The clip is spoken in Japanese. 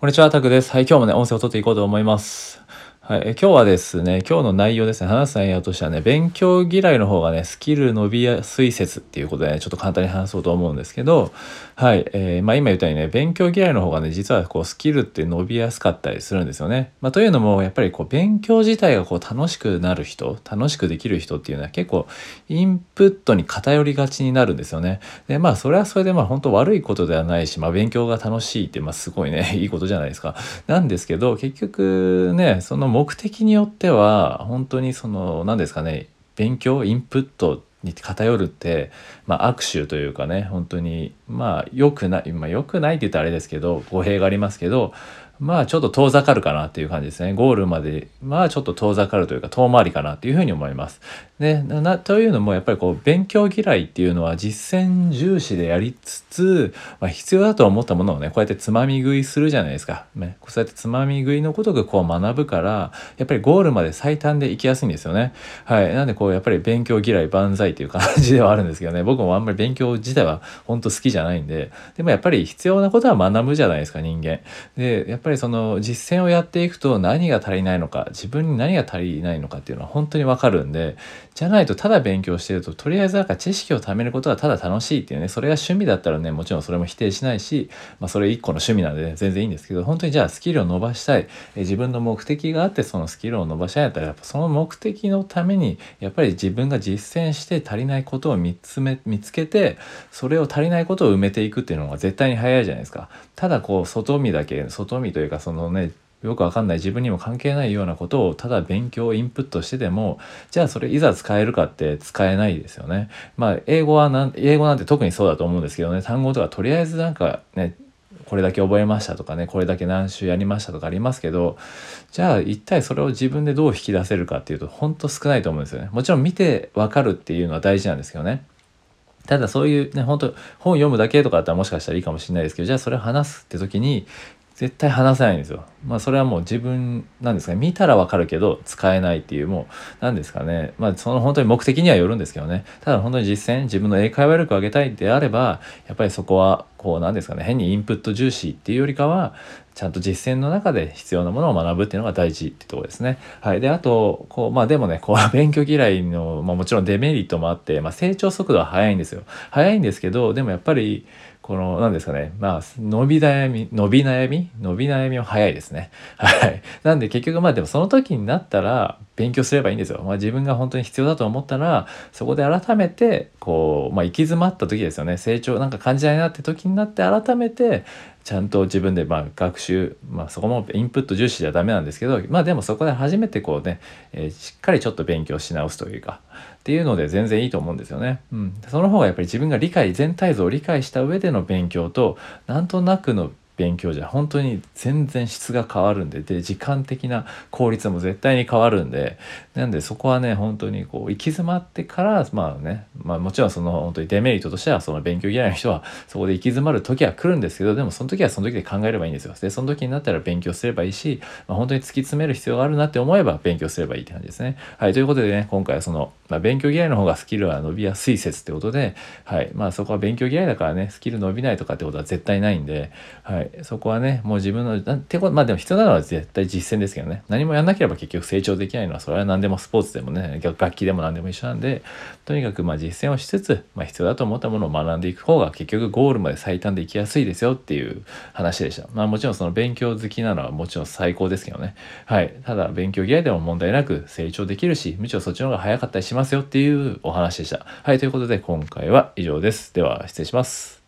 こんにちは、タクです。はい、今日もね、音声を撮っていこうと思います。はい、今日はですね、今日の内容ですね、話す内容としてはね、勉強嫌いの方がね、スキル伸びやすい説っていうことでね、ちょっと簡単に話そうと思うんですけど、はい、えー、まあ今言ったようにね、勉強嫌いの方がね、実はこうスキルって伸びやすかったりするんですよね。まあというのも、やっぱりこう勉強自体がこう楽しくなる人、楽しくできる人っていうのは結構インプットに偏りがちになるんですよね。で、まあそれはそれでまあ本当悪いことではないし、まあ勉強が楽しいってまあすごいね、いいことじゃないですか。なんですけど、結局ね、その目的によっては本当にその何ですかね勉強インプットに偏るって、まあ、握手というかね本当にまあ良くないまあ良くないって言ったらあれですけど語弊がありますけどまあちょっと遠ざかるかなっていう感じですね。ゴールまで、まあちょっと遠ざかるというか遠回りかなっていうふうに思います。で、なというのもやっぱりこう勉強嫌いっていうのは実践重視でやりつつ、まあ、必要だと思ったものをね、こうやってつまみ食いするじゃないですか。ね、そうやってつまみ食いのことがこう学ぶから、やっぱりゴールまで最短で行きやすいんですよね。はい。なんでこうやっぱり勉強嫌い万歳っていう感じではあるんですけどね、僕もあんまり勉強自体は本当好きじゃないんで、でもやっぱり必要なことは学ぶじゃないですか、人間。で、やっぱりりその実践をやっていくと何が足りないのか、自分に何が足りないのかっていうのは本当にわかるんで、じゃないとただ勉強してるととりあえずなんか知識を貯めることがただ楽しいっていうねそれが趣味だったらねもちろんそれも否定しないし、まあ、それ一個の趣味なんで、ね、全然いいんですけど本当にじゃあスキルを伸ばしたい自分の目的があってそのスキルを伸ばしたいんだったらやっぱその目的のためにやっぱり自分が実践して足りないことを見つめ見つけてそれを足りないことを埋めていくっていうのが絶対に早いじゃないですか。ただこう外見だけ外見とというかそのねよくわかんない自分にも関係ないようなことをただ勉強インプットしてでもじゃあそれいざ使えるかって使えないですよね。まあ英語はなん英語なんて特にそうだと思うんですけどね単語とかとりあえずなんかねこれだけ覚えましたとかねこれだけ何週やりましたとかありますけどじゃあ一体それを自分でどう引き出せるかっていうとほんと少ないと思うんですよね。もちろん見てわかるっていうのは大事なんですけどね。ただそういうね、本当本読むだけとかだったらもしかしたらいいかもしれないですけど、じゃあそれを話すって時に、絶対話せないんですよ。まあそれはもう自分なんですかね。見たらわかるけど使えないっていうもう何ですかね。まあその本当に目的にはよるんですけどね。ただ本当に実践自分の英会話力を上げたいであればやっぱりそこはこうなんですかね変にインプット重視っていうよりかはちゃんと実践の中で必要なものを学ぶっていうのが大事ってとこですね。はい。で、あと、こう、まあでもね、こう、勉強嫌いの、まあもちろんデメリットもあって、まあ成長速度は速いんですよ。速いんですけど、でもやっぱり、この、何ですかね。まあ、伸び悩み、伸び悩み伸び悩みは早いですね。はい。なんで結局まあでもその時になったら勉強すればいいんですよ。まあ自分が本当に必要だと思ったら、そこで改めて、こう、まあ行き詰まった時ですよね。成長なんか感じないなって時になって改めて、ちゃんと自分でまあ学習、まあ、そこもインプット重視じゃダメなんですけどまあでもそこで初めてこうね、えー、しっかりちょっと勉強し直すというかっていうので全然いいと思うんですよね。うん、その方がやっぱり自分が理解全体像を理解した上での勉強となんとなくの勉強じゃ本当に全然質が変わるんで。で時間的な効率も絶対に変わるんで。なんでそこはね本当にこう行き詰まってからまあね、まあ、もちろんその本当にデメリットとしてはその勉強嫌いな人はそこで行き詰まる時は来るんですけどでもその時はその時で考えればいいんですよ。でその時になったら勉強すればいいし、まあ、本当に突き詰める必要があるなって思えば勉強すればいいって感じですね。はいということでね今回はその、まあ、勉強嫌いの方がスキルは伸びやすい説ってことではいまあそこは勉強嫌いだからねスキル伸びないとかってことは絶対ないんではいそこはねもう自分のてことまあでも必要なのは絶対実践ですけどね。何もやんなければ結局成長できないのはそれは何でもスポーツでもね楽器でも何でも一緒なんでとにかくまあ実践をしつつ、まあ、必要だと思ったものを学んでいく方が結局ゴールまで最短で行きやすいですよっていう話でした。まあもちろんその勉強好きなのはもちろん最高ですけどね。はい。ただ勉強嫌いでも問題なく成長できるしむしろそっちの方が早かったりしますよっていうお話でした。はい。ということで今回は以上です。では失礼します。